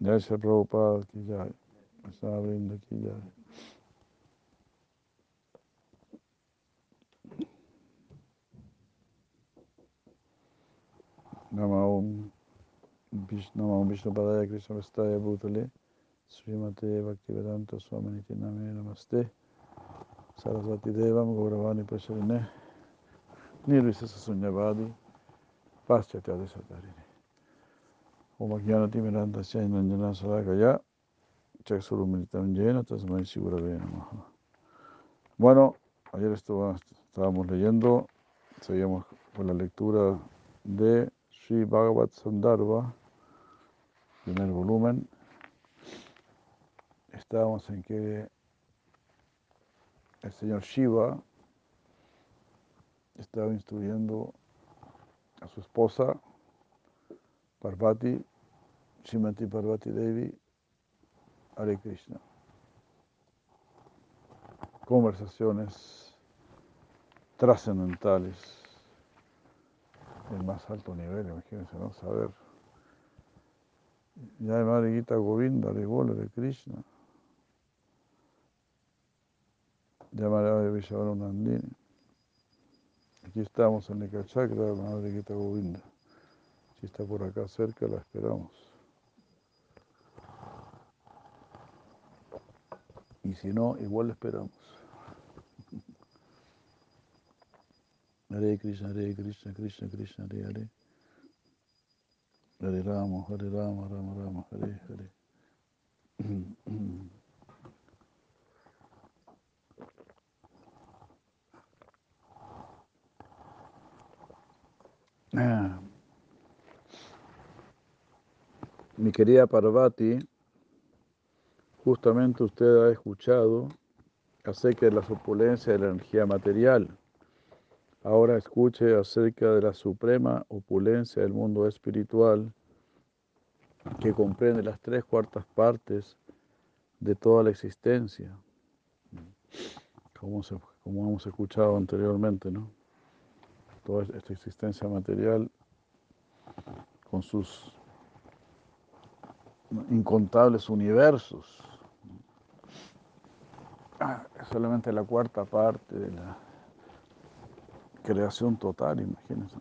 Shri Prabhupada ki jai. Estaba abriendo aquí ya. Namo Vishnu Vishnu Padaya Krishna Vastaya Bhutale Srimate Bhaktivedanta Swami Name Namaste Sarasvati Devam Gauravani Prasharine Nirvisasa Sunyavadi Paschatya Desatarini Chainanjana Sarakaya Chaksurumilitam Jena Tasmai Sigurave Namaha Bueno, ayer estuvo, estábamos leyendo, seguimos con la lectura de Sri Bhagavad Sandarbha, primer volumen. Estábamos en que el señor Shiva estaba instruyendo a su esposa Parvati, Shrimati Parvati Devi, Hare Krishna. Conversaciones trascendentales el más alto nivel, imagínense, ¿no? Saber. Ya de Madre Gita Govinda, de Gola, de Krishna. Madre Vishavana Nandini. Aquí estamos en el Chakra de la Madre Gita Govinda. Si está por acá cerca, la esperamos. Y si no, igual la esperamos. Hare Krishna, Hare Krishna, Krishna Krishna, Hare Hare. Hare Rama, Hare Rama, Rama Rama, Hare Hare. Mi querida Parvati, justamente usted ha escuchado acerca de las opulencias de la energía material. Ahora escuche acerca de la suprema opulencia del mundo espiritual que comprende las tres cuartas partes de toda la existencia, como, como hemos escuchado anteriormente, ¿no? Toda esta existencia material con sus incontables universos. Es solamente la cuarta parte de la creación total, imagínense.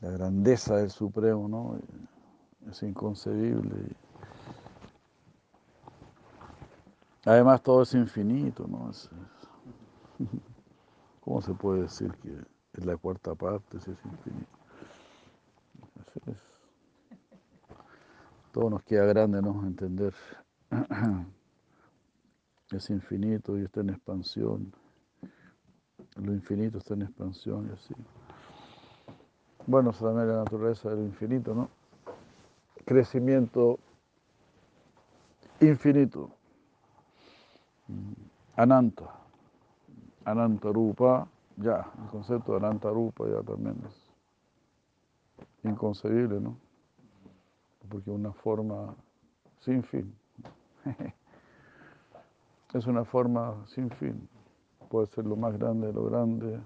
La grandeza del Supremo, ¿no? Es inconcebible. Además, todo es infinito, ¿no? Es, ¿Cómo se puede decir que es la cuarta parte si es infinito? Es. Todo nos queda grande, ¿no? Entender. Es infinito y está en expansión. Lo infinito está en expansión y así. Bueno, eso también la naturaleza del infinito, ¿no? Crecimiento infinito. Ananta. Ananta Rupa, ya, el concepto de Ananta Rupa ya también es inconcebible, ¿no? Porque una forma sin fin. Es una forma sin fin. Puede ser lo más grande de lo grande,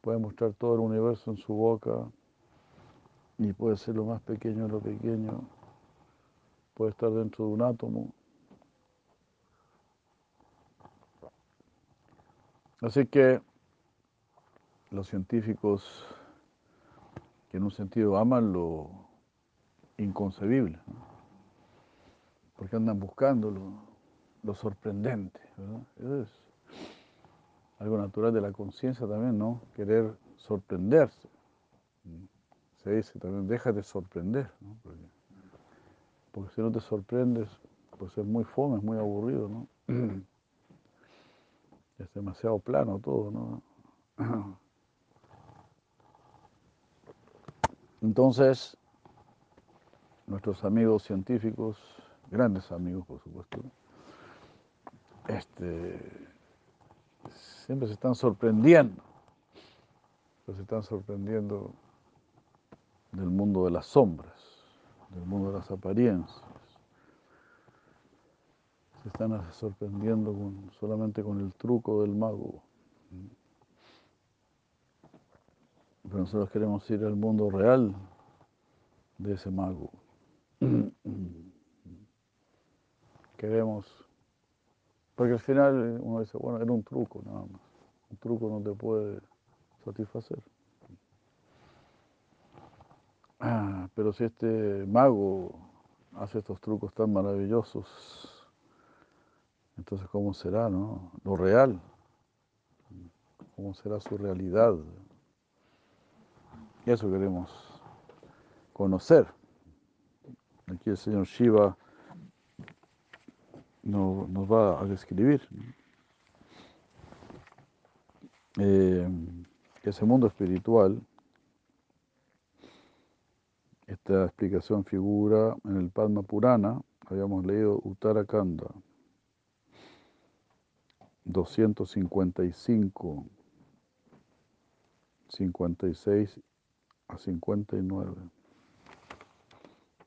puede mostrar todo el universo en su boca. Y puede ser lo más pequeño de lo pequeño, puede estar dentro de un átomo. Así que los científicos que en un sentido aman lo inconcebible, porque andan buscando lo, sorprendente. ¿verdad? Es algo natural de la conciencia también, ¿no? Querer sorprenderse. Se dice también, déjate sorprender, ¿no? Porque, si no te sorprendes, pues es muy fome, es muy aburrido, ¿no? Es demasiado plano todo, ¿no? Entonces, nuestros amigos científicos, grandes amigos por supuesto, este, siempre se están sorprendiendo, se están sorprendiendo del mundo de las sombras, del mundo de las apariencias. Se están sorprendiendo solamente con el truco del mago. Pero nosotros queremos ir al mundo real de ese mago. queremos, porque al final uno dice, bueno, era un truco nada más, un truco no te puede satisfacer. Ah, pero si este mago hace estos trucos tan maravillosos, entonces ¿cómo será, no? Lo real, ¿cómo será su realidad? Y eso queremos conocer. Aquí el señor Shiva nos, va a describir eh, ese mundo espiritual. Esta explicación figura en el Padma Purana, habíamos leído Uttarakanda 255, 56 a 59,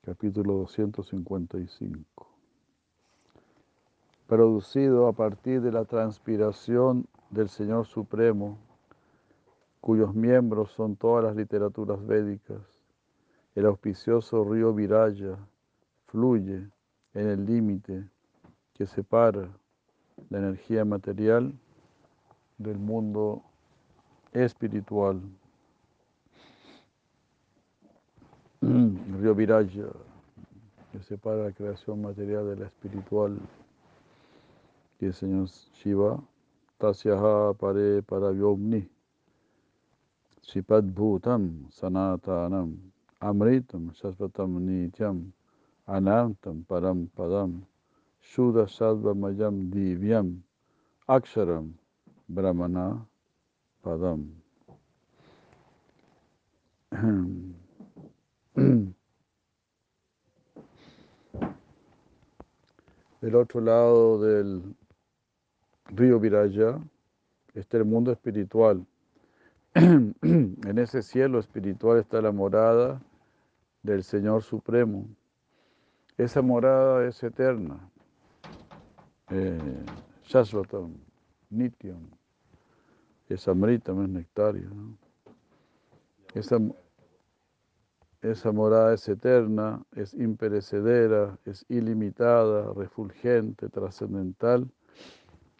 capítulo 255 producido a partir de la transpiración del Señor Supremo, cuyos miembros son todas las literaturas védicas. El auspicioso río Viraya fluye en el límite que separa la energía material del mundo espiritual. El río Viraya que separa la creación material de la espiritual y el señor Shiva, Tasyaha Pare Paravyomni, Bhutam Sanatanam, Amritam Shasvatam Nityam, Anantam Param Padam, Shuddha Mayam Divyam, Aksharam Brahmana Padam. Del otro lado del río Viraya, está el mundo espiritual. en ese cielo espiritual está la morada del Señor Supremo. Esa morada es eterna. Eh, Shashvatam, Nityam. Es Amritam, es nectario. Esa, esa morada es eterna, es imperecedera, es ilimitada, refulgente, trascendental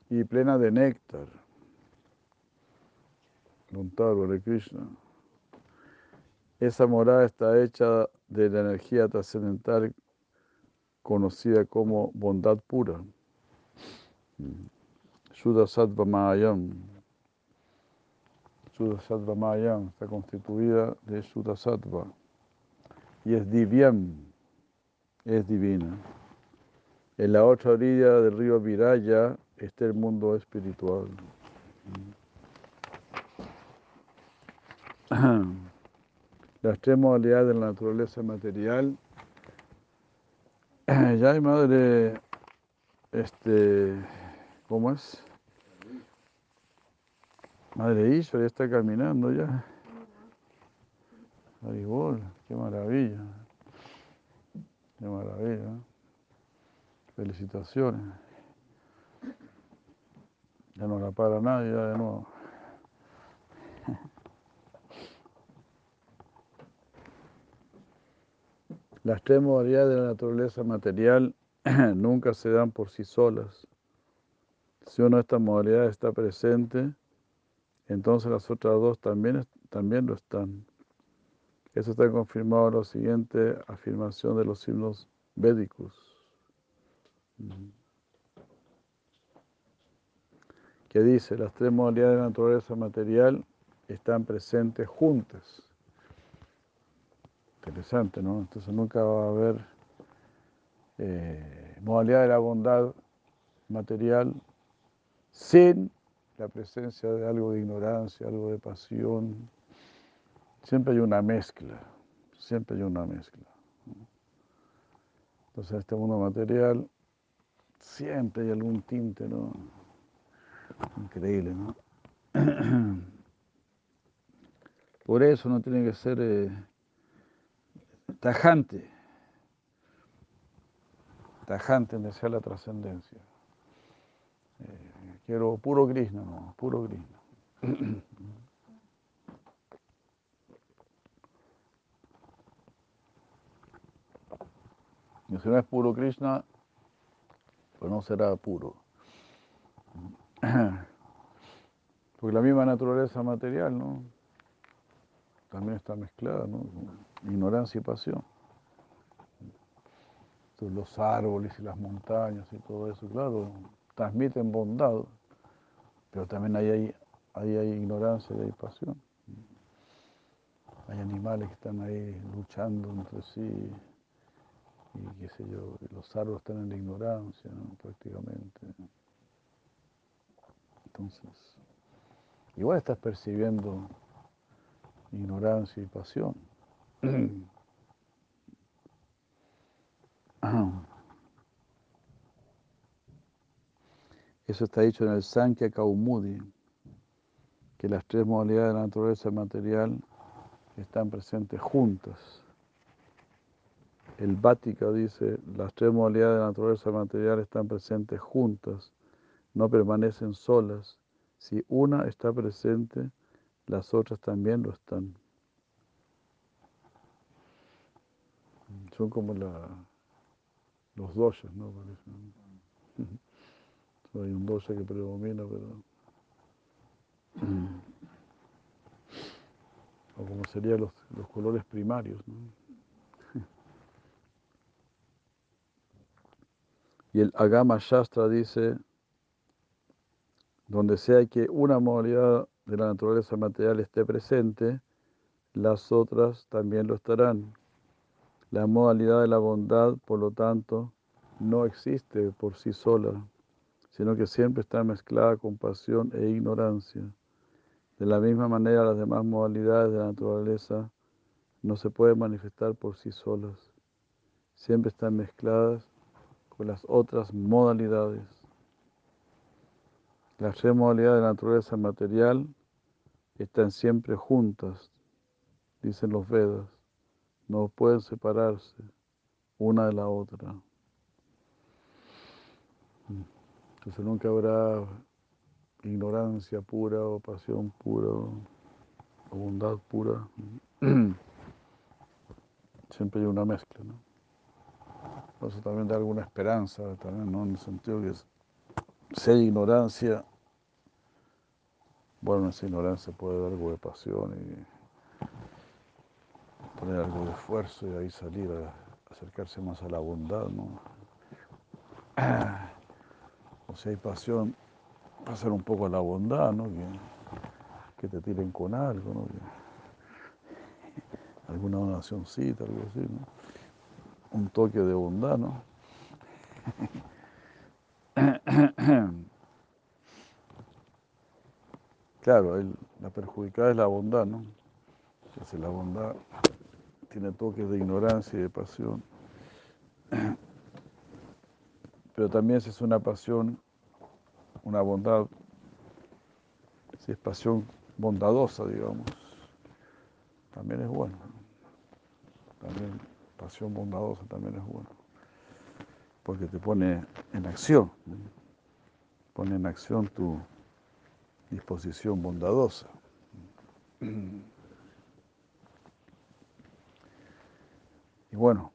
y plena de néctar. de Krishna. Esa morada está hecha de la energía trascendental conocida como bondad pura. Shuddha Sattva Sattva Mayam está constituida de Shuddha Sattva y es divyam, es divina. En la otra orilla del río Viraya está el mundo espiritual. Las tres modalidades de la naturaleza material. Ya hay madre, este, ¿cómo es? Madre Isha ya está caminando ya. Ay, qué maravilla. Qué maravilla. Felicitaciones. Ya no la para nadie, ya de nuevo. Las tres modalidades de la naturaleza material nunca se dan por sí solas. Si una de estas modalidades está presente, entonces las otras dos también, también lo están. Eso está confirmado en la siguiente afirmación de los himnos védicos que dice, las tres modalidades de naturaleza material están presentes juntas. Interesante, ¿no? Entonces nunca va a haber eh, modalidad de la bondad material sin la presencia de algo de ignorancia, algo de pasión. Siempre hay una mezcla, siempre hay una mezcla. Entonces en este mundo material siempre hay algún tinte, ¿no? Increíble, ¿no? Por eso no tiene que ser eh, tajante, tajante en desear la trascendencia. Eh, quiero puro Krishna, no, puro Krishna. Y si no es puro Krishna, pues no será puro. Porque la misma naturaleza material, ¿no? También está mezclada, ¿no? Ignorancia y pasión. Entonces, los árboles y las montañas y todo eso, claro, transmiten bondad, pero también ahí hay, ahí hay ignorancia y hay pasión. Hay animales que están ahí luchando entre sí y qué sé yo, los árboles están en la ignorancia prácticamente. Entonces, igual estás percibiendo ignorancia y pasión. Eso está dicho en el Sankhya Kaumudi, que las tres modalidades de la naturaleza material están presentes juntas. El Vática dice, las tres modalidades de la naturaleza material están presentes juntas, no permanecen solas. Si una está presente, las otras también lo están. Son como la, los doshas, ¿no? Hay un dosha que predomina, pero... o como serían los, los colores primarios. ¿no? Y el Agama Shastra dice, donde sea que una modalidad de la naturaleza material esté presente, las otras también lo estarán. La modalidad de la bondad, por lo tanto, no existe por sí sola, sino que siempre está mezclada con pasión e ignorancia. De la misma manera, las demás modalidades de la naturaleza no se pueden manifestar por sí solas. Siempre están mezcladas con las otras modalidades. Las tres modalidades de la naturaleza material están siempre juntas, dicen los Vedas. No pueden separarse una de la otra. Entonces nunca habrá ignorancia pura o pasión pura o bondad pura. Siempre hay una mezcla, ¿no? Eso también da alguna esperanza, también, ¿no? En el sentido que si hay ignorancia, bueno, esa ignorancia puede dar algo de pasión y poner algo de esfuerzo y ahí salir a acercarse más a la bondad, ¿no? O si hay pasión, pasar un poco a la bondad, ¿no? Que, te tiren con algo, ¿no? alguna donacióncita, algo así, ¿no? Un toque de bondad, ¿no? Claro, la perjudicada es la bondad, ¿no? Entonces la bondad tiene toques de ignorancia y de pasión. Pero también si es una pasión, una bondad, si es pasión bondadosa, digamos, también es bueno. También pasión bondadosa también es bueno. Porque te pone en acción, pone en acción tu disposición bondadosa. Y bueno,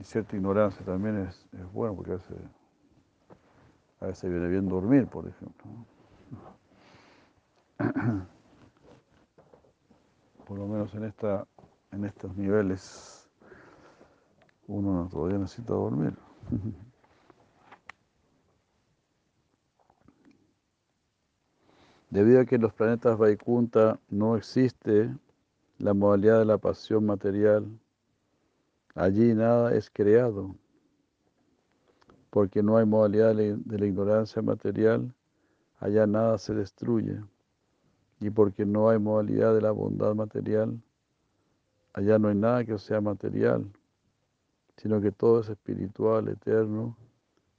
y cierta ignorancia también es, es bueno porque a veces, a veces viene bien dormir, por ejemplo. Por lo menos en, esta, en estos niveles uno todavía necesita dormir. Debido a que en los planetas Vaikunta no existe la modalidad de la pasión material, allí nada es creado, porque no hay modalidad de la ignorancia material, allá nada se destruye, y porque no hay modalidad de la bondad material, allá no hay nada que sea material, sino que todo es espiritual, eterno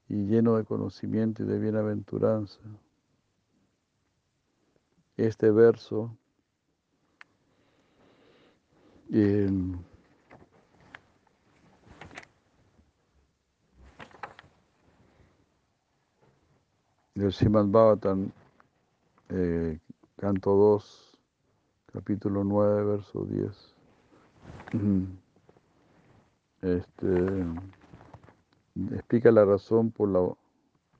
y lleno de conocimiento y de bienaventuranza este verso en del Srimad Bhavatan, eh, canto 2, capítulo 9, verso 10. Este, explica la razón por la,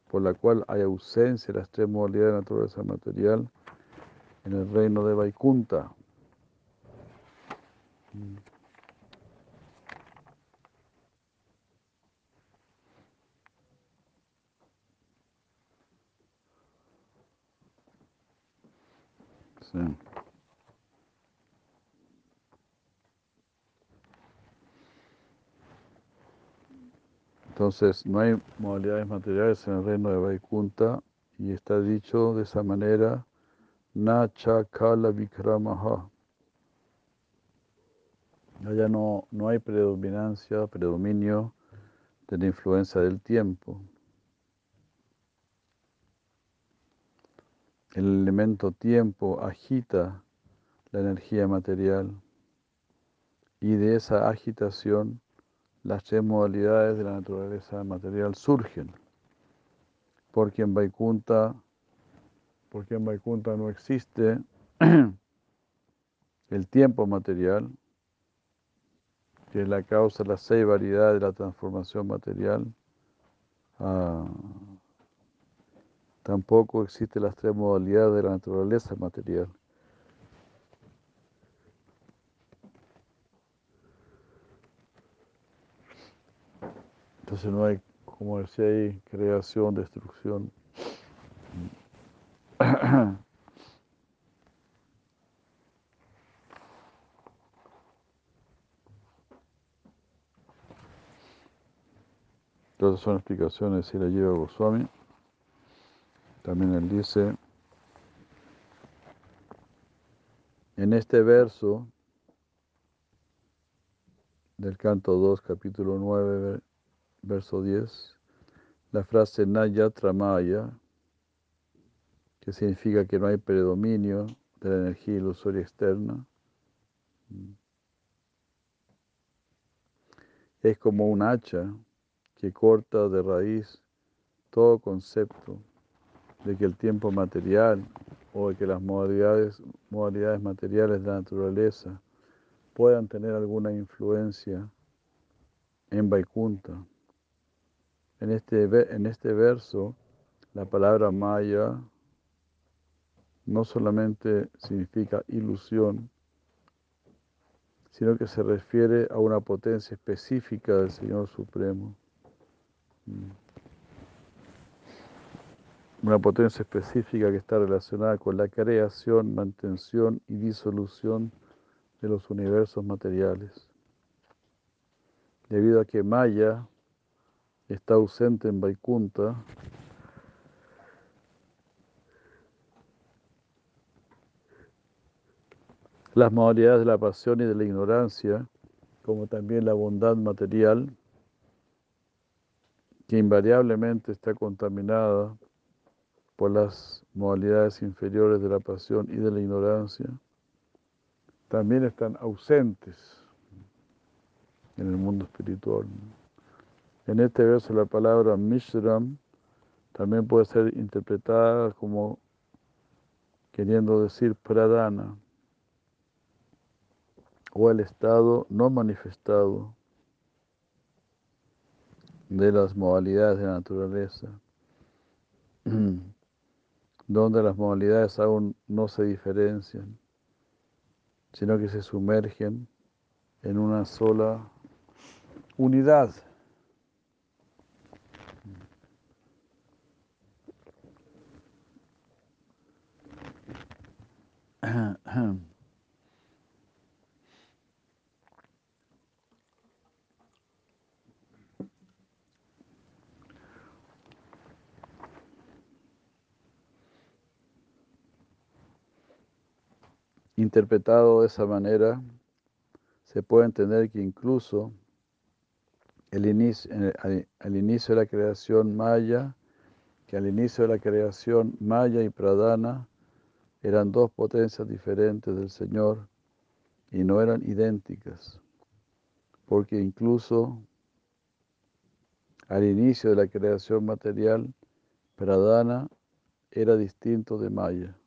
por la cual hay ausencia de las tres modalidades de naturaleza material en el reino de Vaikunta. Sí. Entonces, no hay modalidades materiales en el reino de Vaikunta y está dicho de esa manera, na kala vikramaha. Allá no, no hay predominancia, predominio de la influencia del tiempo. El elemento tiempo agita la energía material y de esa agitación las tres modalidades de la naturaleza material surgen. Porque en Vaikunta, porque en Vaikunta no existe el tiempo material, que es la causa de las seis de la transformación material. Ah, tampoco existen las tres modalidades de la naturaleza material. Entonces no hay, como decía ahí, creación, destrucción. Todas son explicaciones si la lleva Goswami. También él dice, en este verso del canto 2, capítulo 9, verso 10, la frase Nayatra Maya, que significa que no hay predominio de la energía ilusoria externa, es como un hacha que corta de raíz todo concepto de que el tiempo material o de que las modalidades, modalidades materiales de la naturaleza puedan tener alguna influencia en Vaikunta. En este, en este verso, la palabra Maya no solamente significa ilusión, sino que se refiere a una potencia específica del Señor Supremo. Mm. Una potencia específica que está relacionada con la creación, mantención y disolución de los universos materiales. Debido a que Maya está ausente en Vaikunta, las modalidades de la pasión y de la ignorancia, como también la bondad material, que invariablemente está contaminada por las modalidades inferiores de la pasión y de la ignorancia, también están ausentes en el mundo espiritual. En este verso la palabra Mishram también puede ser interpretada como queriendo decir pradana o el estado no manifestado de las modalidades de la naturaleza, donde las modalidades aún no se diferencian, sino que se sumergen en una sola unidad. Interpretado de esa manera, se puede entender que incluso el inicio, al inicio de la creación maya, que al inicio de la creación maya y pradana eran dos potencias diferentes del Señor y no eran idénticas, porque incluso al inicio de la creación material, Pradana era distinto de Maya.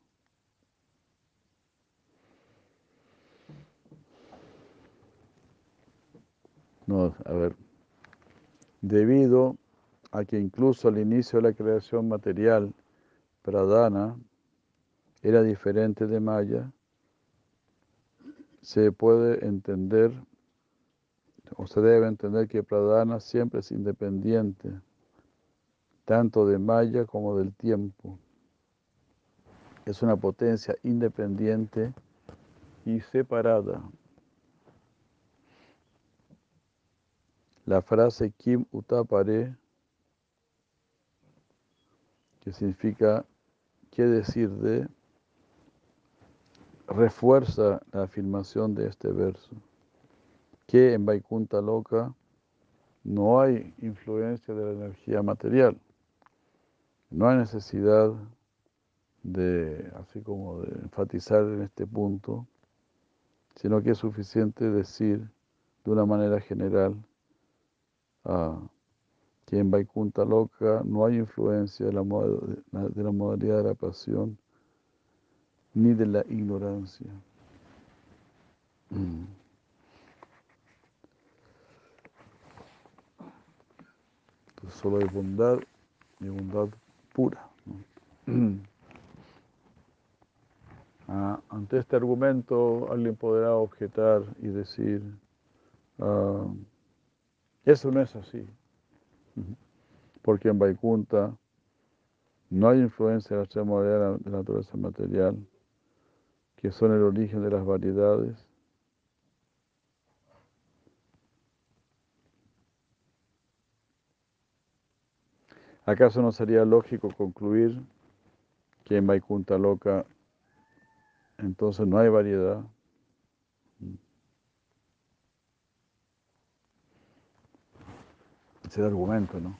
No, a ver, debido a que incluso al inicio de la creación material, Pradana era diferente de Maya, se puede entender o se debe entender que Pradana siempre es independiente, tanto de Maya como del tiempo. Es una potencia independiente y separada. La frase Kim Utapare, que significa qué decir de, refuerza la afirmación de este verso, que en Vaikunta Loka no hay influencia de la energía material, no hay necesidad de, así como de enfatizar en este punto, sino que es suficiente decir de una manera general que en Vaikunta Loka no hay influencia de la, de la modalidad de la pasión ni de la ignorancia. Mm. solo hay bondad y bondad pura. Ah, ante este argumento alguien podrá objetar y decir, ah, eso no es así, porque en Vaikunta no hay influencia de la extrema de la naturaleza material, que son el origen de las variedades. ¿Acaso no sería lógico concluir que en Vaikunta Loca entonces no hay variedad? Ese argumento, ¿no?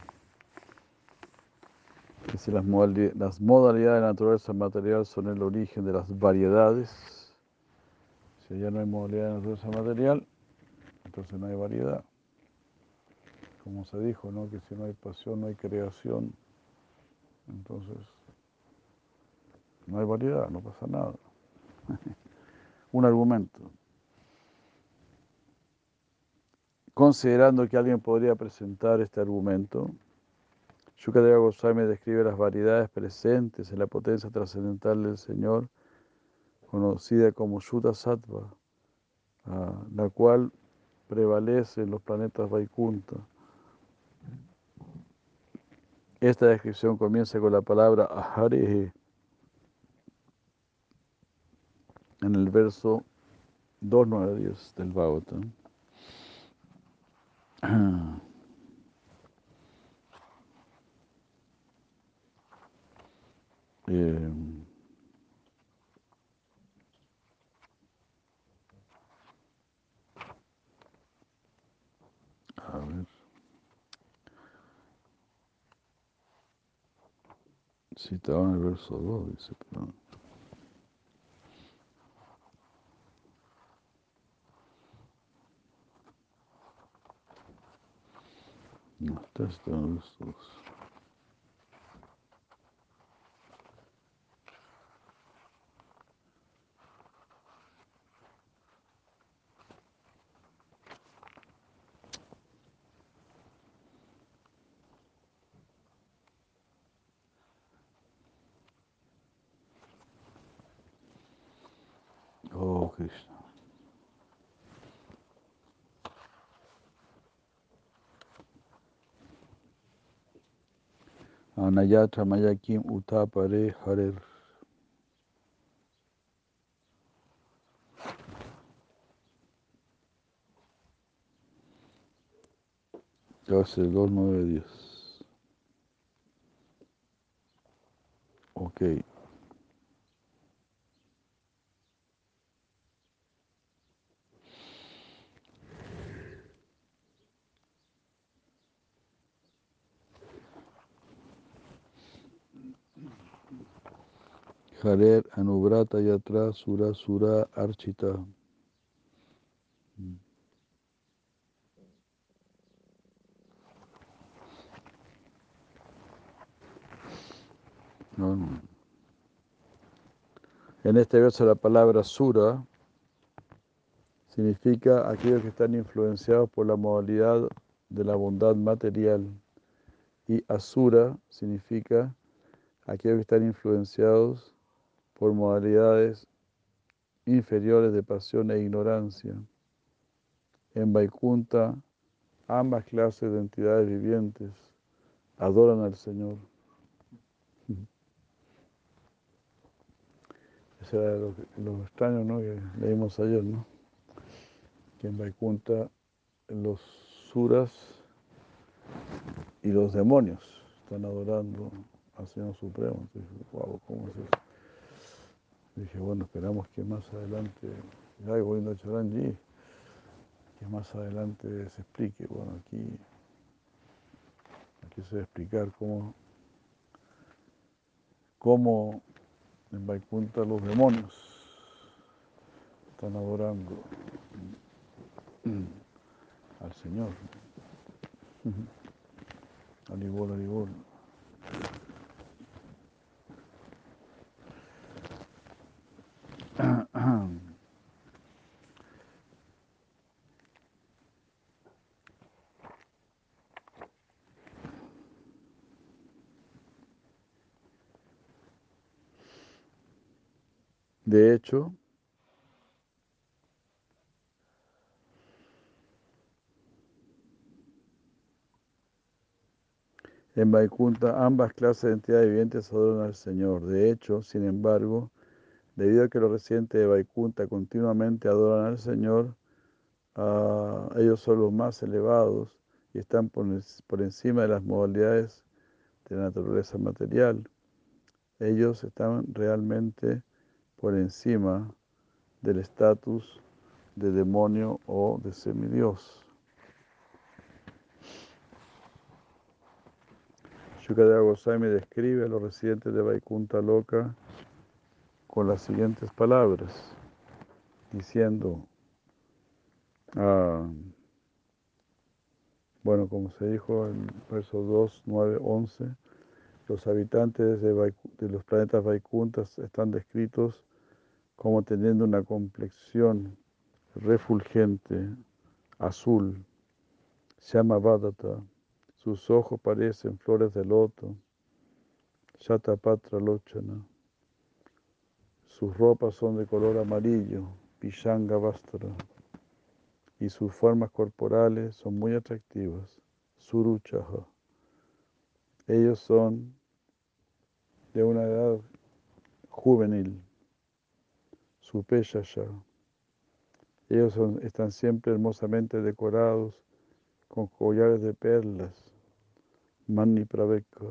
Que si las modalidades, de naturaleza material son el origen de las variedades, si ya no hay modalidad de naturaleza material, entonces no hay variedad. Como se dijo, ¿no? Que si no hay pasión, no hay creación. Entonces, no hay variedad, no pasa nada. Un argumento. Considerando que alguien podría presentar este argumento, Shukadeva Goswami describe las variedades presentes en la potencia trascendental del Señor, conocida como Shuddha Sattva, la cual prevalece en los planetas Vaikunta. Esta descripción comienza con la palabra Ahare en el verso 2.9 del Bhagavatam. Eh, a ver. Si estaba en el verso 2, dice, pero... No, está, está en el verso 2. Oh, Krishna. Anayatra Mayakim Utapare Harer. Clase 2, 9, 10. Ok. Anubrata Yatra Sura Sura Archita. No. En este verso la palabra Sura significa aquellos que están influenciados por la modalidad de la bondad material Y asura significa aquellos que están influenciados por modalidades inferiores de pasión e ignorancia. En Vaikunta, ambas clases de entidades vivientes adoran al Señor. Eso era lo, extraño ¿no? que leímos ayer, ¿no? que en Vaikunta los suras y los demonios están adorando al Señor Supremo. Entonces, wow, ¿cómo es eso? Dije, bueno, esperamos que más adelante, ya Govinda Charanji, que más adelante se explique. Bueno, aquí, aquí se va a explicar cómo, cómo en Vaikunta los demonios están adorando al Señor. Alibol, alibol. De hecho, en Vaikunta ambas clases de entidades vivientes adoran al Señor. De hecho, sin embargo, debido a que los residentes de Vaikunta continuamente adoran al Señor, uh, ellos son los más elevados y están por, por encima de las modalidades de la naturaleza material. Ellos están realmente por encima del estatus de demonio o de semidios. Shukadeva Goswami describe a los residentes de Vaikunta Loka con las siguientes palabras, diciendo, ah, bueno, como se dijo en versos 2, 9, 11, los habitantes de, de los planetas Vaikuntas están descritos como teniendo una complexión refulgente, azul, se llama Vadata, sus ojos parecen flores de loto, Shatapatra Lochana, sus ropas son de color amarillo, Pishanga y sus formas corporales son muy atractivas, Suruchaha. Ellos son de una edad juvenil su ya. Ellos están siempre hermosamente decorados con collares de perlas, mani praveka,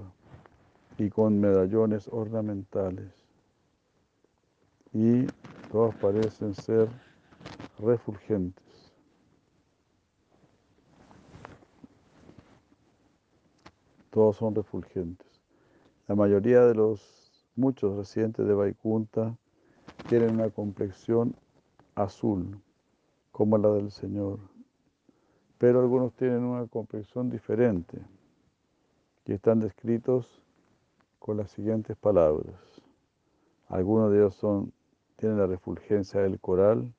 y con medallones ornamentales. Y todos parecen ser refulgentes. Todos son refulgentes. La mayoría de los muchos residentes de Vaikunta tienen una complexión azul, como la del Señor. Pero algunos tienen una complexión diferente y están descritos con las siguientes palabras. Algunos de ellos son, tienen la refulgencia del coral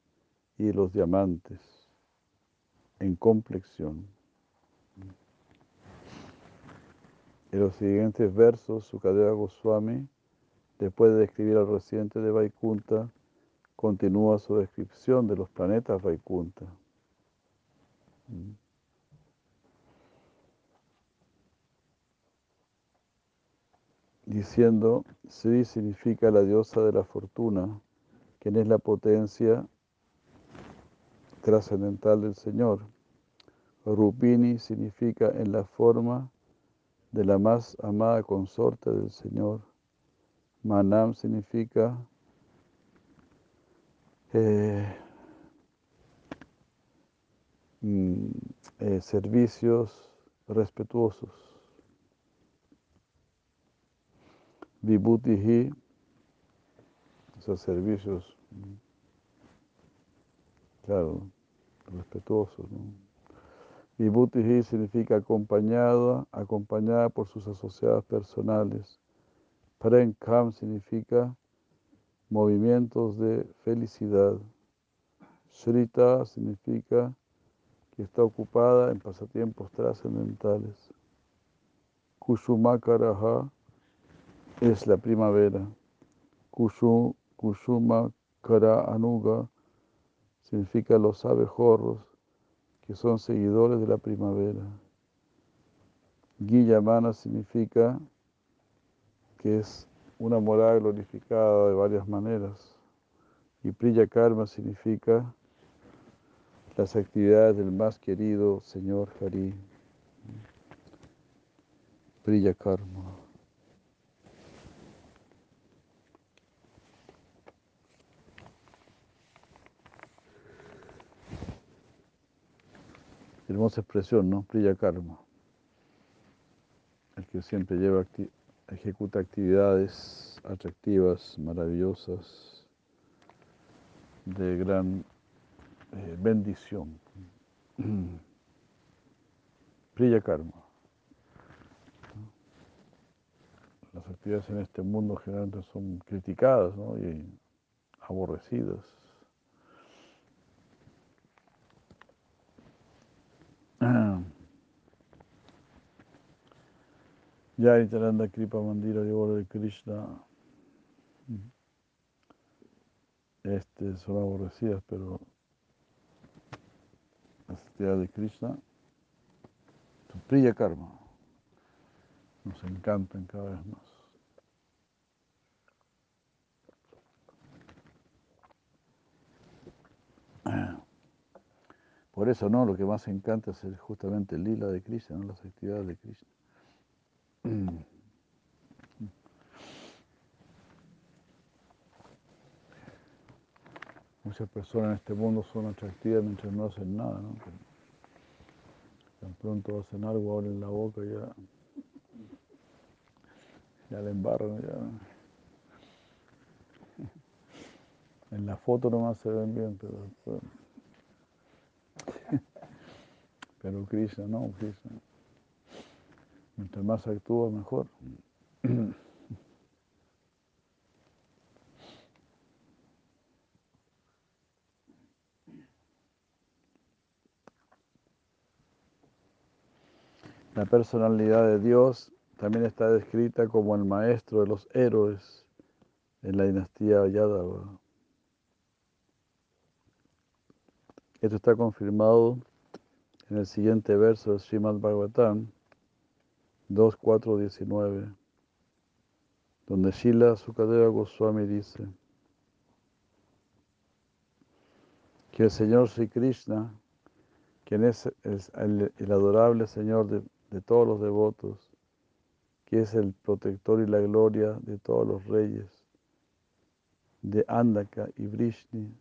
y los diamantes en complexión. En los siguientes versos, Sukadeva Goswami Después de describir al residente de Vaikunta, continúa su descripción de los planetas Vaikunta. Mm. Diciendo, Sri significa la diosa de la fortuna, quien es la potencia trascendental del Señor. Rupini significa en la forma de la más amada consorte del Señor. Manam significa eh, mm, eh, servicios respetuosos. Vibhutihi, esos servicios, mm, claro, respetuosos. ¿no? Vibhutihi significa acompañada, acompañada por sus asociados personales. Prenkam significa movimientos de felicidad. Shrita significa que está ocupada en pasatiempos trascendentales. Kushumakaraha es la primavera. Kushu, Kushumakara Anuga significa los abejorros que son seguidores de la primavera. Guillamana significa que es una morada glorificada de varias maneras. Y Priya Karma significa las actividades del más querido Señor Hari. Priya Karma. Hermosa expresión, ¿no? Priya Karma. El que siempre lleva, ejecuta actividades atractivas, maravillosas, de gran eh, bendición. Priya Karma. Las actividades en este mundo generalmente son criticadas ¿no? y aborrecidas. Ya Itaranda Kripa Mandira de Krishna. Este, son aborrecidas, pero las actividades de Krishna son Priya Karma. Nos encantan cada vez más. Por eso, ¿no? Lo que más encanta es justamente el lila de Krishna, ¿no? las actividades de Krishna. Muchas personas en este mundo son atractivas mientras no hacen nada, ¿no? tan pronto hacen algo, abren la boca ya, ya la embarran, ya. En la foto nomás se ven bien, pero pero Krishna no, Krishna. Mientras más actúa, mejor. La personalidad de Dios también está descrita como el maestro de los héroes en la dinastía Yadava. Esto está confirmado en el siguiente verso de Srimad Bhagavatam 2.4.19, donde Shila Sukadeva Goswami dice que el Señor Sri Krishna, quien es el, adorable Señor de, todos los devotos, que es el protector y la gloria de todos los reyes, de Andaka y Vrishni,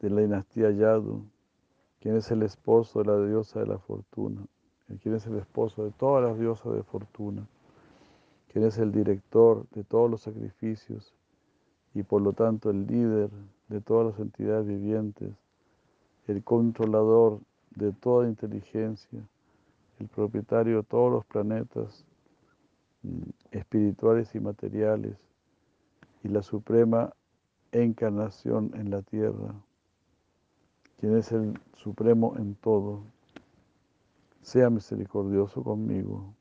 de la dinastía Yadu, quien es el esposo de la diosa de la fortuna, quien es el esposo de todas las diosas de fortuna, quien es el director de todos los sacrificios y por lo tanto el líder de todas las entidades vivientes, el controlador de toda inteligencia, el propietario de todos los planetas mm, espirituales y materiales y la suprema encarnación en la tierra quien es el supremo en todo, sea misericordioso conmigo.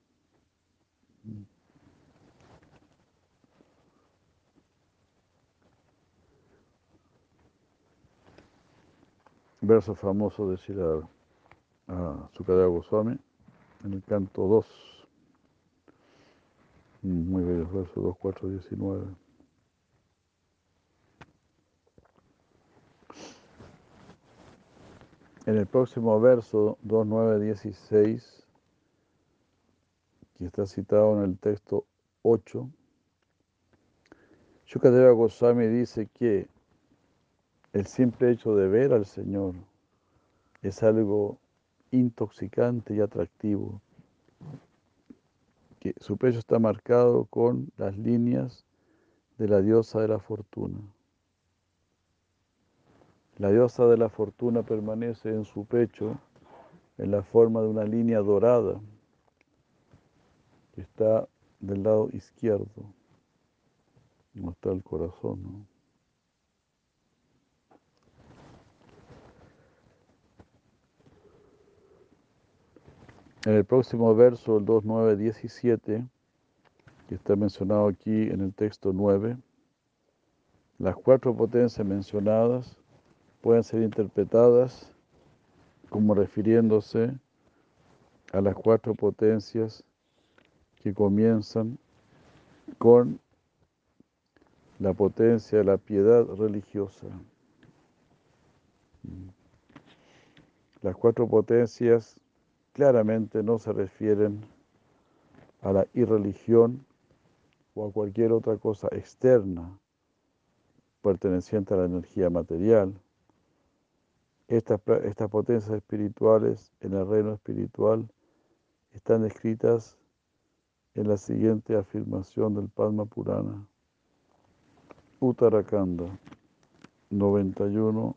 Verso famoso de Sila a Sukadeva Goswami en el canto 2. Muy bello verso 2, 4, 19. En el próximo verso 2.9.16, que está citado en el texto 8, Shukadeva Goswami dice que el simple hecho de ver al Señor es algo intoxicante y atractivo, que su pecho está marcado con las líneas de la diosa de la fortuna. La diosa de la fortuna permanece en su pecho en la forma de una línea dorada que está del lado izquierdo, no está el corazón. En el próximo verso, el 2.9.17, que está mencionado aquí en el texto 9, las cuatro potencias mencionadas pueden ser interpretadas como refiriéndose a las cuatro potencias que comienzan con la potencia de la piedad religiosa. Las cuatro potencias claramente no se refieren a la irreligión o a cualquier otra cosa externa perteneciente a la energía material. Estas, estas potencias espirituales en el reino espiritual están escritas en la siguiente afirmación del Padma Purana. Uttarakanda 91,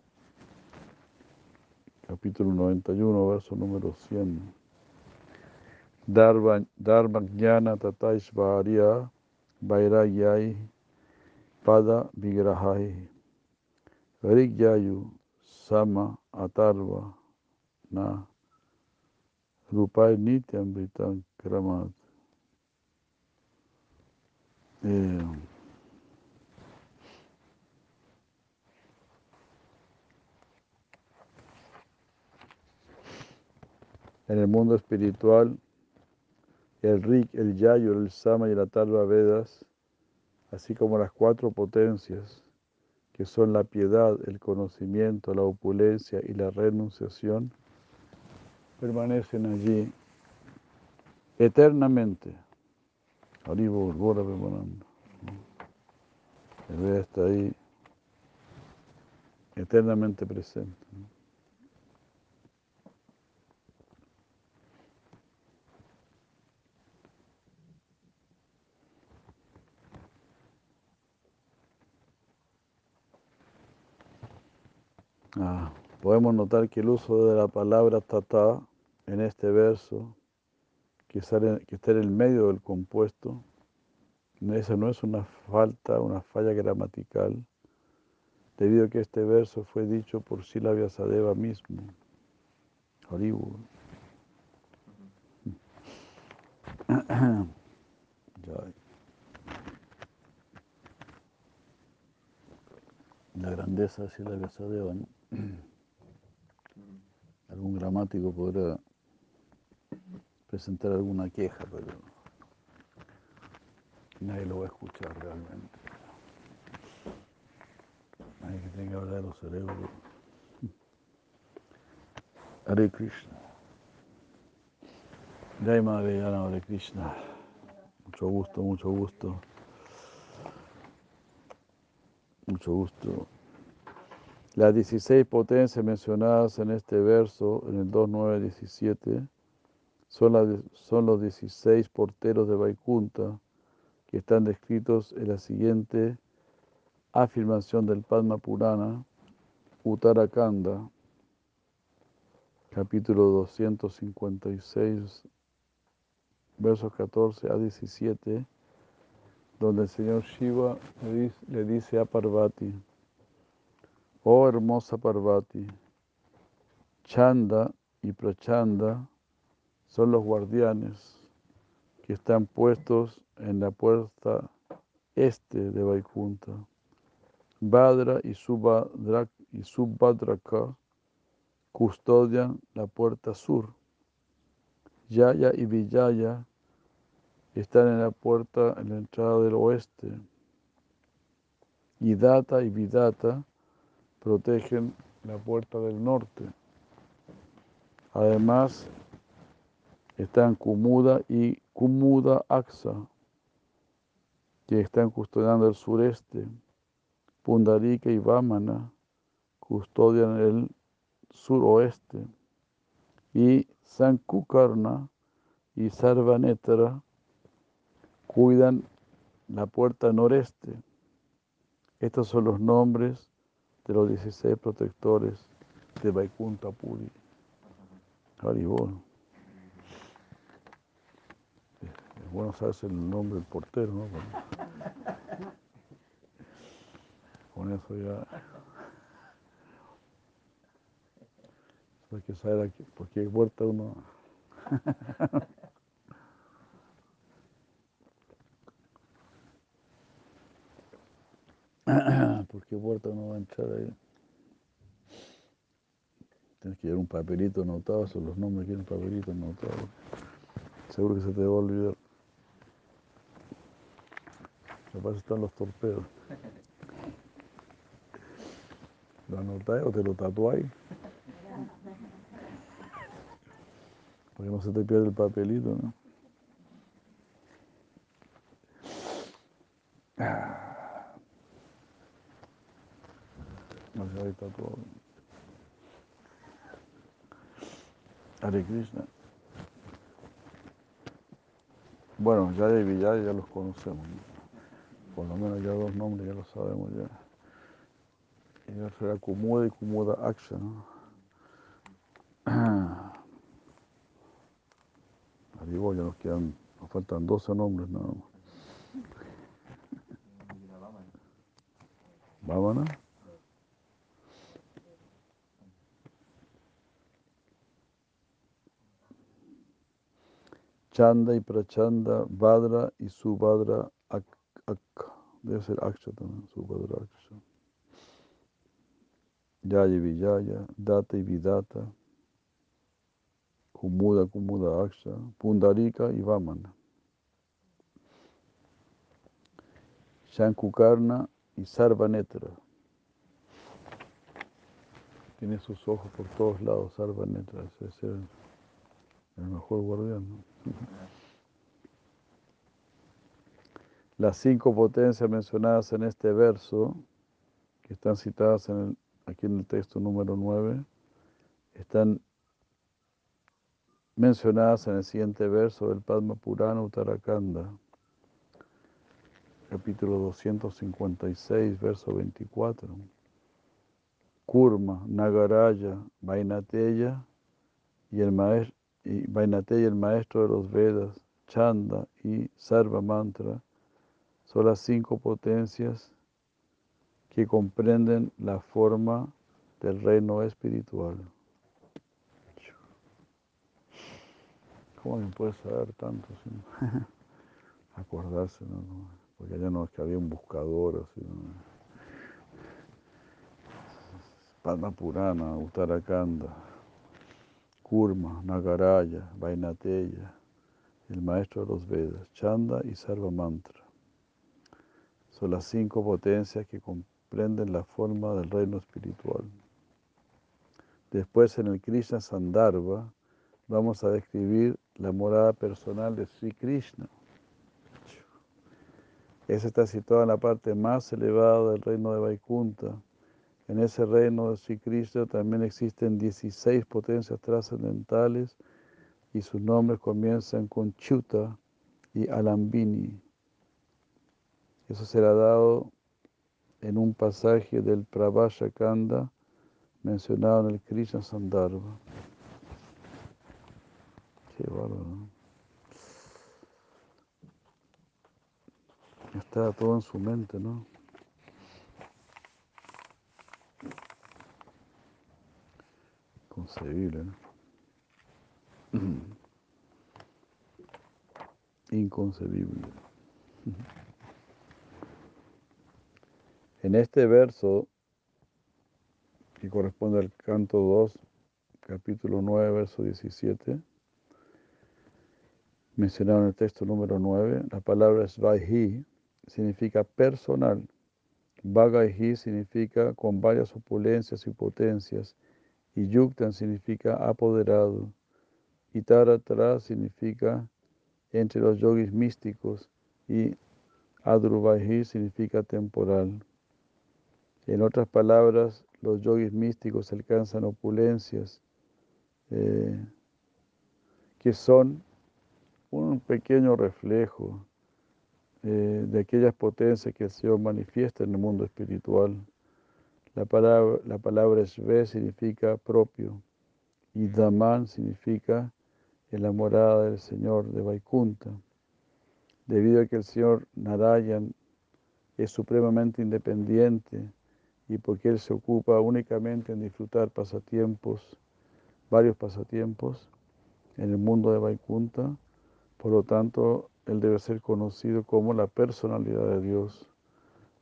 capítulo 91, verso número 100. Dharma Jnana Tataishvarya Vairagyai Pada Vigrahai Rigyayu Sama Atarva Na Rupai Nityam Britam Kramat. Eh, en el mundo espiritual, el Rik, el Yayo, el Sama y el Atarva Vedas, así como las cuatro potencias, que son la piedad, el conocimiento, la opulencia y la renunciación, permanecen allí eternamente. Arriba, Bora, permanando. El Veda está ahí eternamente presente. Ah, podemos notar que el uso de la palabra tata en este verso, que, sale, que está en el medio del compuesto, esa no es una falta, una falla gramatical, debido a que este verso fue dicho por Sila Vyasadeva mismo. Hollywood. La grandeza de Sila Vyasadeva, ¿no? Algún gramático podrá presentar alguna queja, pero nadie lo va a escuchar realmente. Nadie que tenga que hablar de los cerebros. Hare Krishna. Jai Madre Hare Krishna. Mucho gusto, mucho gusto. Mucho gusto. Las 16 potencias mencionadas en este verso, en el 2.9.17, son, son los 16 porteros de Vaikunta que están descritos en la siguiente afirmación del Padma Purana, Uttarakanda, capítulo 256, versos 14 a 17, donde el Señor Shiva le dice, le dice a Parvati, Oh hermosa Parvati, Chanda y Prachanda son los guardianes que están puestos en la puerta este de Vaikunta. Badra y Subhadraka custodian la puerta sur. Yaya y Vijaya están en la puerta, en la entrada del oeste. Y Data y Vidata protegen la puerta del norte. Además, están Kumuda y Kumuda Aksa, que están custodiando el sureste. Pundarika y Vamana custodian el suroeste. Y Sankukarna y Sarvanetra cuidan la puerta noreste. Estos son los nombres de los 16 protectores de Vaikunta Puri. Haribol. Es bueno saber el nombre del portero, ¿no? Con eso ya. Hay que saber aquí, por qué puerta uno. ¿Por qué puerta no va a entrar ahí? Tienes que llevar un papelito anotado, son los nombres que un papelito anotado. Seguro que se te va a olvidar. Capaz están los torpedos. ¿Lo anotáis o te lo tatuáis? Para que no se te pierda el papelito, ¿no? No todo. Hare Krishna. Bueno, Yaya y Villaya ya los conocemos. ¿no? Por lo menos ya dos nombres ya los sabemos ya. Y ya será Kumuda y Kumuda Aksha, ¿no? Arriba ya nos quedan, nos faltan 12 nombres nada más. Vámonos. Chanda y Prachanda, Vadra y Subhadra Ak, Ak. Debe ser Aksha también, Subhadra Aksha. Yaya y Vijaya, Data y Vidata, Kumuda, Kumuda Aksha, Pundarika y Vamana. Shankukarna y Sarvanetra. Tiene sus ojos por todos lados, Sarvanetra. Ese es el, el mejor guardián. ¿no? Las cinco potencias mencionadas en este verso, que están citadas en el, aquí en el texto número 9, están mencionadas en el siguiente verso del Padma Purana Uttarakhanda, capítulo 256, verso 24. Kurma, Nagaraya, Vainateya y el maestro y Vainateya, el maestro de los Vedas, Chanda y Sarva Mantra son las cinco potencias que comprenden la forma del reino espiritual. ¿Cómo me puede saber tanto sin acordarse? No? Porque allá no es que había un buscador así. ¿no? Padma Purana, Uttarakhanda. Kurma, Nagaraya, Vainateya, el maestro de los Vedas, Chanda y Sarva Mantra. Son las cinco potencias que comprenden la forma del reino espiritual. Después en el Krishna Sandarbha vamos a describir la morada personal de Sri Krishna. Esa está situada en la parte más elevada del reino de Vaikunta en ese reino de Sri Krishna también existen 16 potencias trascendentales y sus nombres comienzan con Chuta y Alambini. Eso será dado en un pasaje del Pravasha Kanda mencionado en el Krishna Sandarbha. Qué bárbaro. Está todo en su mente, ¿no? Inconcebible, ¿no? Inconcebible. En este verso, que corresponde al canto 2, capítulo 9, verso 17, mencionado en el texto número 9, la palabra Svaihi significa personal. Bhagaihi significa con varias opulencias y potencias y Yuktan significa apoderado, y Taratra significa entre los yogis místicos, y Adruvaihi significa temporal. En otras palabras, los yogis místicos alcanzan opulencias eh, que son un pequeño reflejo eh, de aquellas potencias que el Señor manifiesta en el mundo espiritual. La palabra, la palabra significa propio y Daman significa en la morada del Señor de Vaikunta. Debido a que el Señor Narayan es supremamente independiente y porque Él se ocupa únicamente en disfrutar pasatiempos, varios pasatiempos, en el mundo de Vaikunta, por lo tanto, Él debe ser conocido como la personalidad de Dios.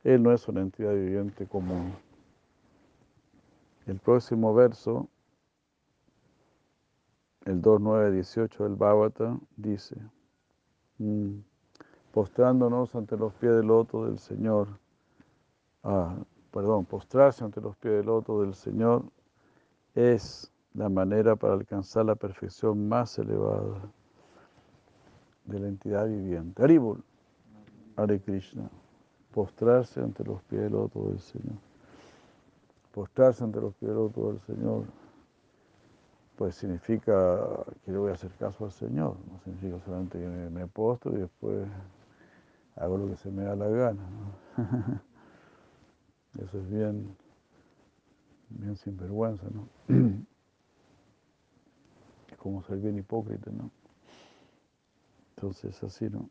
Él no es una entidad viviente común. El próximo verso, el 2.9.18 del Bhagavata, dice, mm, postrándonos ante los pies del loto del Señor, ah, perdón, postrarse ante los pies del loto del Señor es la manera para alcanzar la perfección más elevada de la entidad viviente. Haribol, Hare Krishna, postrarse ante los pies del loto del Señor. Postrarse ante los pies del Señor, pues significa que le voy a hacer caso al Señor, no significa solamente que me, postro y después hago lo que se me da la gana. Eso es bien, bien sinvergüenza, ¿no? Es como ser bien hipócrita, ¿no? Entonces, así, ¿no?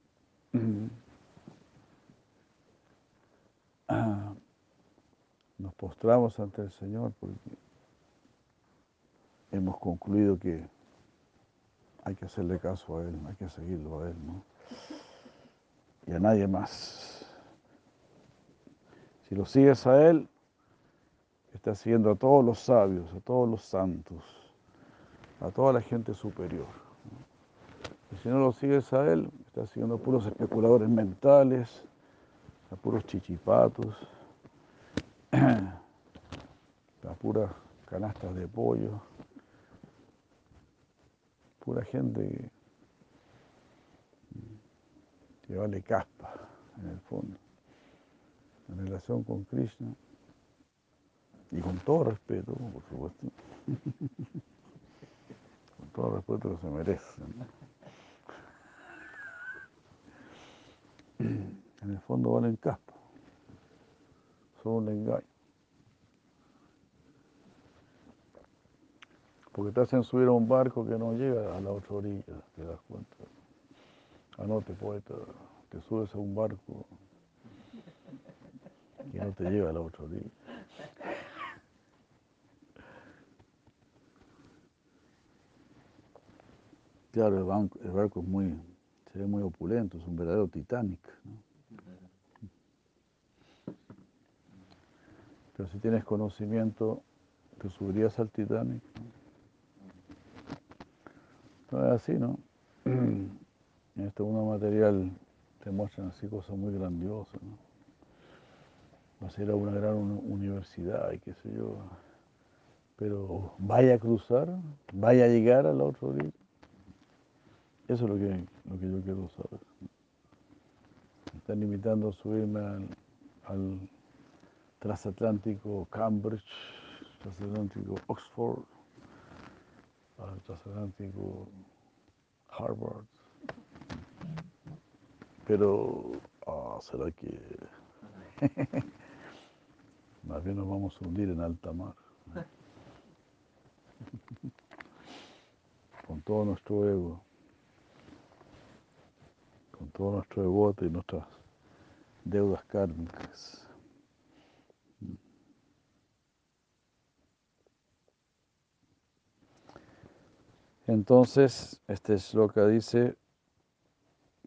Nos postramos ante el Señor porque hemos concluido que hay que hacerle caso a Él, hay que seguirlo a Él, ¿no? Y a nadie más. Si lo sigues a Él, estás siguiendo a todos los sabios, a todos los santos, a toda la gente superior. Y si no lo sigues a él, estás siguiendo a puros especuladores mentales, a puros chichipatos, a puras canastas de pollo, pura gente que, vale caspa en el fondo, en relación con Krishna. Y con todo respeto, por supuesto. con todo respeto que se merecen. En el fondo valen caspa. Son un engaño. Porque te hacen subir a un barco que no llega a la otra orilla, te das cuenta. Anote, poeta, te subes a un barco que no te lleva a la otra orilla. Claro, el, el barco es muy, se ve muy opulento, es un verdadero Titanic. Pero si tienes conocimiento, te subirías al Titanic. No es así, ¿no? En este mundo material te muestran así cosas muy grandiosas, ¿no? Vas a ir a una gran universidad y qué sé yo. Pero vaya a cruzar, vaya a llegar a la otra orilla. Eso es lo que, lo que yo quiero saber. están invitando a subirme al, transatlántico Cambridge, transatlántico Oxford, al transatlántico Harvard. Pero, ah, ¿será que más bien nos vamos a hundir en alta mar? Con todo nuestro ego con todo nuestro devoto y nuestras deudas kármicas. Entonces, este shloka dice,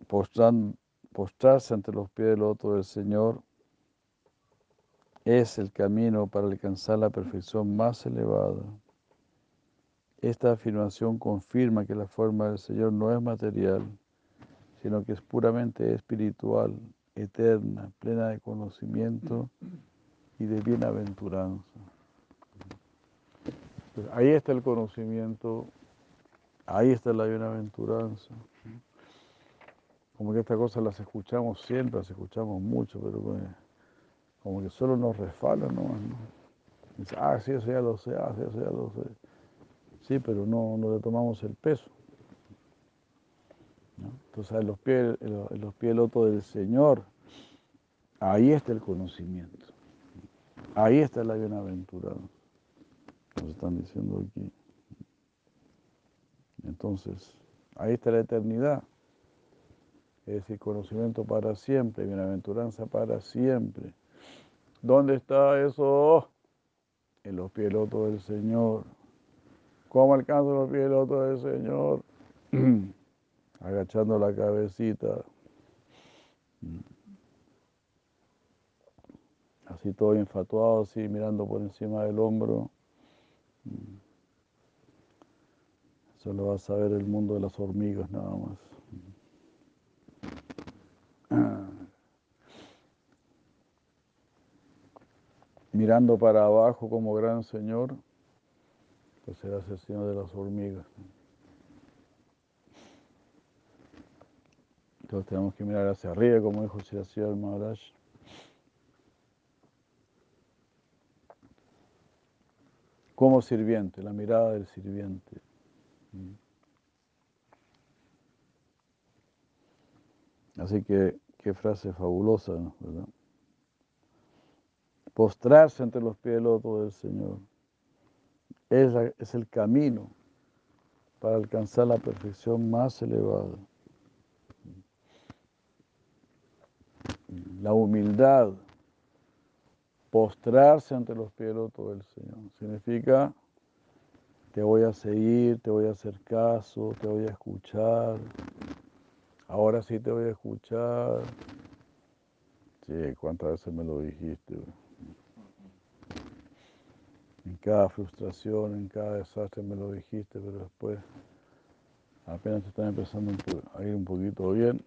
postrarse ante los pies del loto del Señor es el camino para alcanzar la perfección más elevada. Esta afirmación confirma que la forma del Señor no es material, sino que es puramente espiritual, eterna, plena de conocimiento y de bienaventuranza. Pues ahí está el conocimiento, ahí está la bienaventuranza. Como que estas cosas las escuchamos siempre, las escuchamos mucho, pero pues, como que solo nos resfala ¿no? Dice, ah, sí, eso ya lo sé, ah, sí, eso ya lo sé. Sí, pero no, no le tomamos el peso. Entonces, en los pies, en los pies del del Señor, ahí está el conocimiento. Ahí está la bienaventuranza. Nos están diciendo aquí. Entonces, ahí está la eternidad. Es decir, conocimiento para siempre, bienaventuranza para siempre. ¿Dónde está eso? En los pies del loto del Señor. ¿Cómo alcanzo los pies del loto del Señor? agachando la cabecita. Así todo infatuado, así mirando por encima del hombro. Solo vas a ver el mundo de las hormigas nada más. Mirando para abajo como gran Señor, pues serás el Señor de las hormigas. Entonces tenemos que mirar hacia arriba, como dijo el Maharaj. Como sirviente, la mirada del sirviente. Así que, qué frase fabulosa, ¿verdad? Postrarse ante los pies del loto del Señor es, es el camino para alcanzar la perfección más elevada. La humildad, postrarse ante los pies del loto del Señor, significa te voy a seguir, te voy a hacer caso, te voy a escuchar. Ahora sí te voy a escuchar. Sí, cuántas veces me lo dijiste. En cada frustración, en cada desastre me lo dijiste, pero después apenas te están empezando a ir un poquito bien,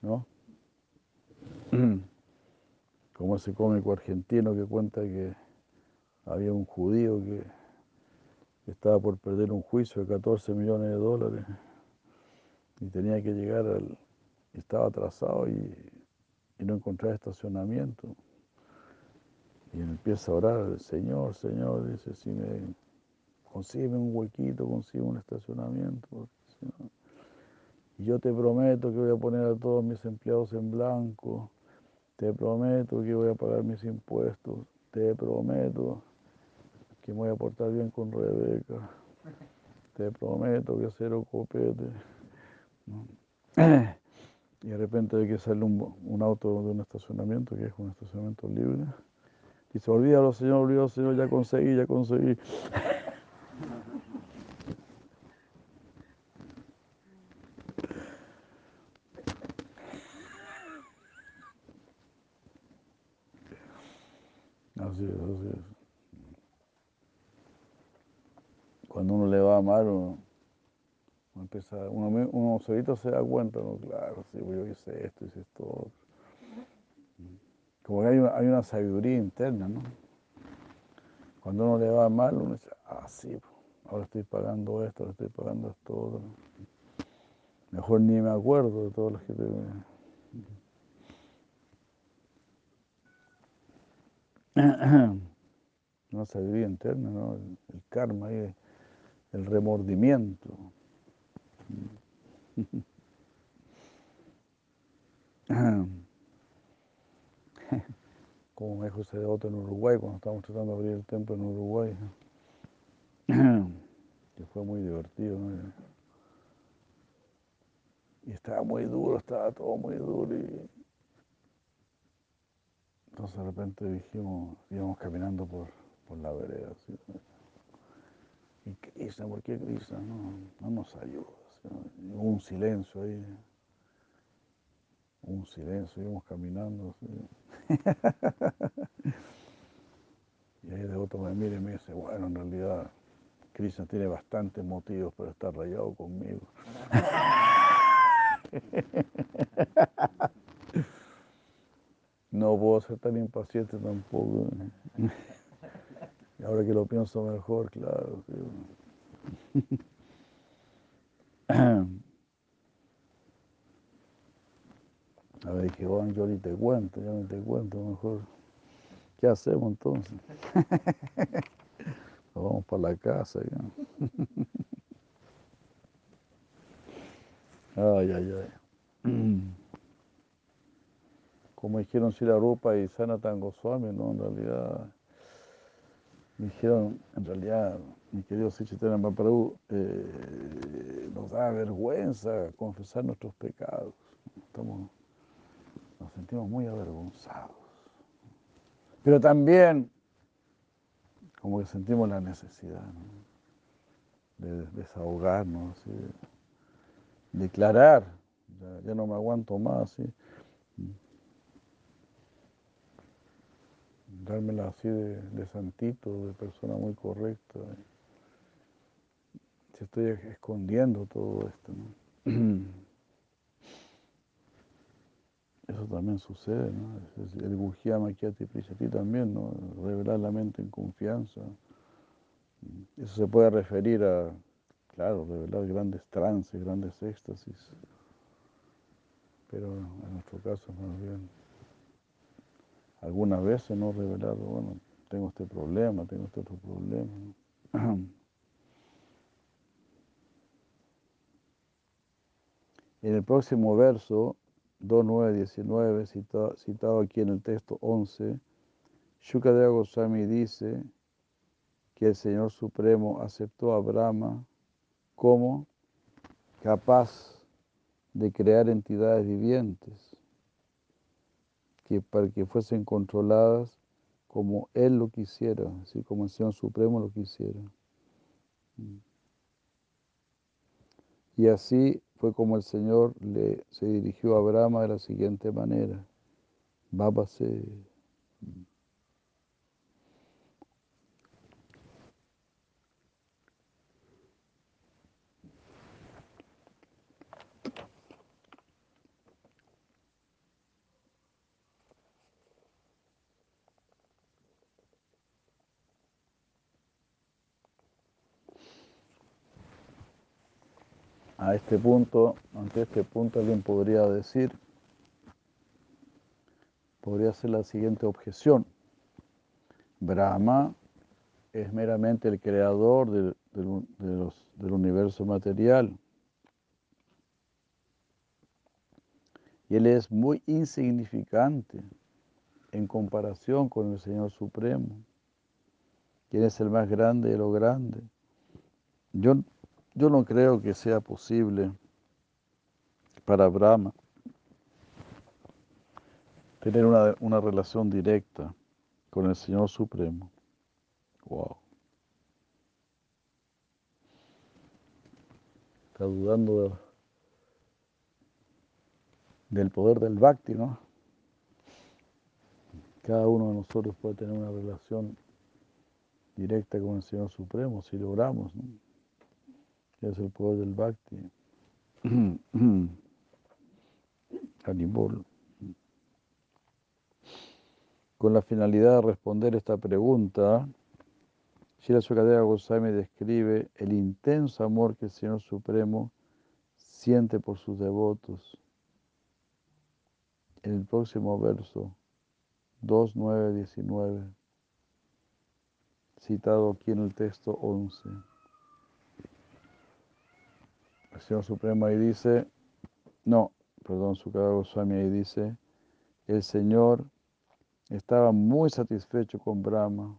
¿no? Como ese cómico argentino que cuenta que había un judío que estaba por perder un juicio de 14 millones de dólares y tenía que llegar al... estaba atrasado y, no encontraba estacionamiento. Y empieza a orar, Señor, Señor, dice, si me consigue un huequito, consigue un estacionamiento. Y yo te prometo que voy a poner a todos mis empleados en blanco, te prometo que voy a pagar mis impuestos, te prometo que me voy a portar bien con Rebeca. Te prometo que cero copete. Y de repente hay que sale un, auto de un estacionamiento, que es un estacionamiento libre. Y se olvídalo, Señor, olvídalo, Señor, ya conseguí, ya conseguí. Así es, así es. Cuando uno amar, uno, empieza, uno, uno, solito se da cuenta, ¿no? claro, sí, pues yo hice esto, hice esto. Como que hay una, hay una sabiduría interna, ¿no? Cuando uno le va mal, uno dice, ah, sí, pues, ahora estoy pagando esto, ahora estoy pagando esto otro. Mejor ni me acuerdo de todos los que te... Una sabiduría interna, ¿no? El, el karma ahí el remordimiento. Como me dijo ese devoto en Uruguay, cuando estábamos tratando de abrir el templo en Uruguay, que fue muy divertido. Y estaba muy duro, estaba todo muy duro. Y... Entonces de repente dijimos, íbamos caminando por, por la vereda. Y Krishna, ¿por qué Krishna? No, no nos ayuda. Hubo un silencio ahí. Un silencio, íbamos caminando. y ahí de otro me mira y me dice, bueno, en realidad Krishna tiene bastantes motivos para estar rayado conmigo. no puedo ser tan impaciente tampoco. Ahora que lo pienso mejor, claro. A ver, dije, bueno, yo ni te cuento, yo ni te cuento, mejor. ¿Qué hacemos entonces? Nos vamos para la casa. Ay, ay, ay. Como dijeron la Rupa y Sanatan Goswami, ¿no? En realidad dijeron, en realidad, mi querido Sichitana Mahaprabhu, eh, nos da vergüenza confesar nuestros pecados. Estamos, nos sentimos muy avergonzados. Pero también, como que sentimos la necesidad de desahogarnos. declarar, ya, no me aguanto más, ¿sí? Dármela así de, de, santito, de persona muy correcta. Si estoy escondiendo todo esto, ¿no? Eso también sucede, ¿no? El Gujia Makiati Prishati también, ¿no? Revelar la mente en confianza. Eso se puede referir a, claro, revelar grandes trances, grandes éxtasis. Pero en nuestro caso, más bien, algunas veces no revelar, bueno, tengo este problema, tengo este otro problema. En el próximo verso, 2.9.19, citado, citado aquí en el texto 11, Shukadeva Goswami dice que el Señor Supremo aceptó a Brahma como capaz de crear entidades vivientes que para que fuesen controladas como Él lo quisiera, así como el Señor Supremo lo quisiera. Y así fue como el Señor le, se dirigió a Brahma de la siguiente manera. Bábase. Este punto, ante este punto alguien podría decir, podría ser la siguiente objeción. Brahma es meramente el creador del universo material. Y él es muy insignificante en comparación con el Señor Supremo, quien es el más grande de lo grande. Yo yo no creo que sea posible para Brahma tener una, una relación directa con el Señor Supremo. Wow. Está dudando del poder del Bhakti, ¿no? Cada uno de nosotros puede tener una relación directa con el Señor Supremo si logramos, ¿no? Es el poder del Bhakti. Anibol. Con la finalidad de responder esta pregunta, Shila Sukadeva Goswami describe el intenso amor que el Señor Supremo siente por sus devotos. En el próximo verso, 2.9.19, citado aquí en el texto 11. El Señor Supremo ahí dice, no, perdón, Sukada Goswami ahí dice, el Señor estaba muy satisfecho con Brahma,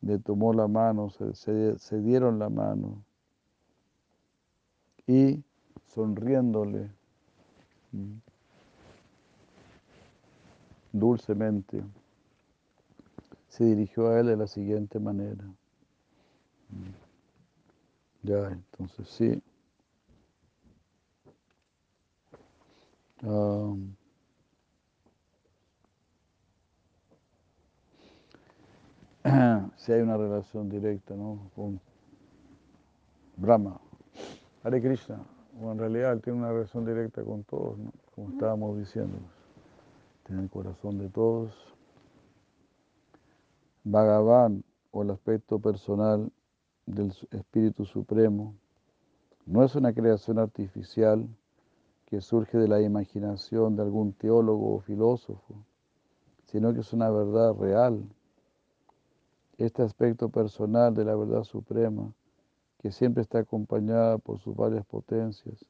le tomó la mano, se, se dieron la mano y sonriéndole mm, dulcemente, se dirigió a él de la siguiente manera. Mm. Ya, entonces sí. si hay una relación directa ¿no? con Brahma. Hare Krishna, o en realidad él tiene una relación directa con todos, ¿no? como estábamos diciendo. Tiene el corazón de todos. Bhagavan, o el aspecto personal del Espíritu Supremo, no es una creación artificial que surge de la imaginación de algún teólogo o filósofo, sino que es una verdad real. Este aspecto personal de la verdad suprema, que siempre está acompañada por sus varias potencias,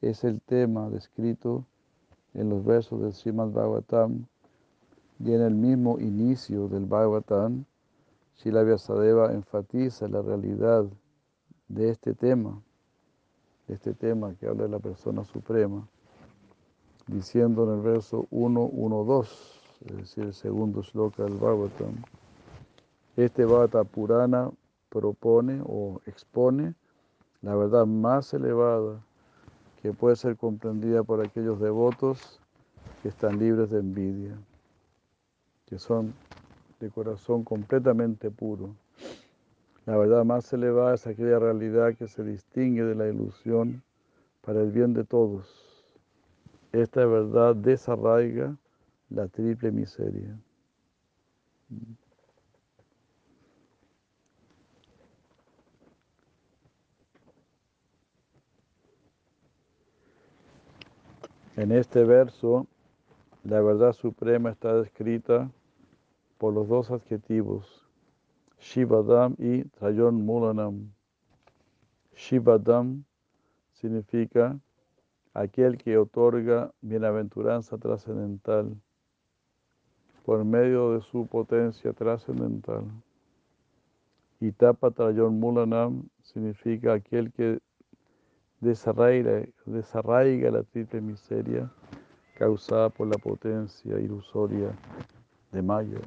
es el tema descrito en los versos del Srimad Bhagavatam y en el mismo inicio del Bhagavatam, Shila Vyasadeva enfatiza la realidad de este tema este tema que habla de la persona suprema, diciendo en el verso 1, 1, 2, es decir, el segundo shloka del Bhagavatam, este Bhagavata Purana propone o expone la verdad más elevada que puede ser comprendida por aquellos devotos que están libres de envidia, que son de corazón completamente puro. La verdad más elevada es aquella realidad que se distingue de la ilusión para el bien de todos. Esta verdad desarraiga la triple miseria. En este verso, la verdad suprema está descrita por los dos adjetivos, Shivadam y Trayon Mulanam. Shivadam significa aquel que otorga bienaventuranza trascendental por medio de su potencia trascendental. Y Tapa Trayon Mulanam significa aquel que desarraiga, la triple miseria causada por la potencia ilusoria de Maya.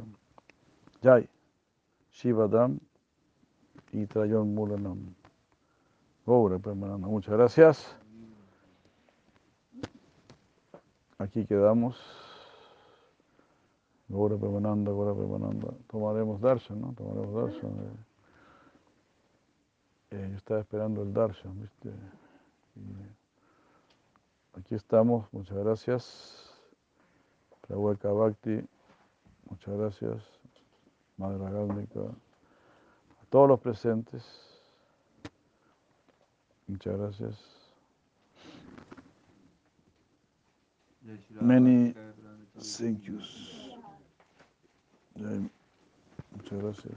Jai, Shivadam y Trayon Mulanam. muchas gracias. Aquí quedamos. Gora Premananda, Gora Premananda. Tomaremos darshan, ¿no? Tomaremos darshan. Eh, eh, yo estaba esperando el darshan, ¿viste? aquí estamos, muchas gracias. Prahueka Bhakti, muchas gracias. Madre Gálmica, a todos los presentes, muchas gracias. Many thank yous. Muchas gracias.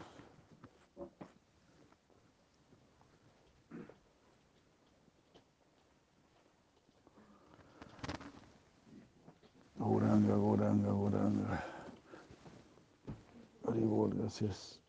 Goranga, Goranga, Goranga. Haribol, gracias.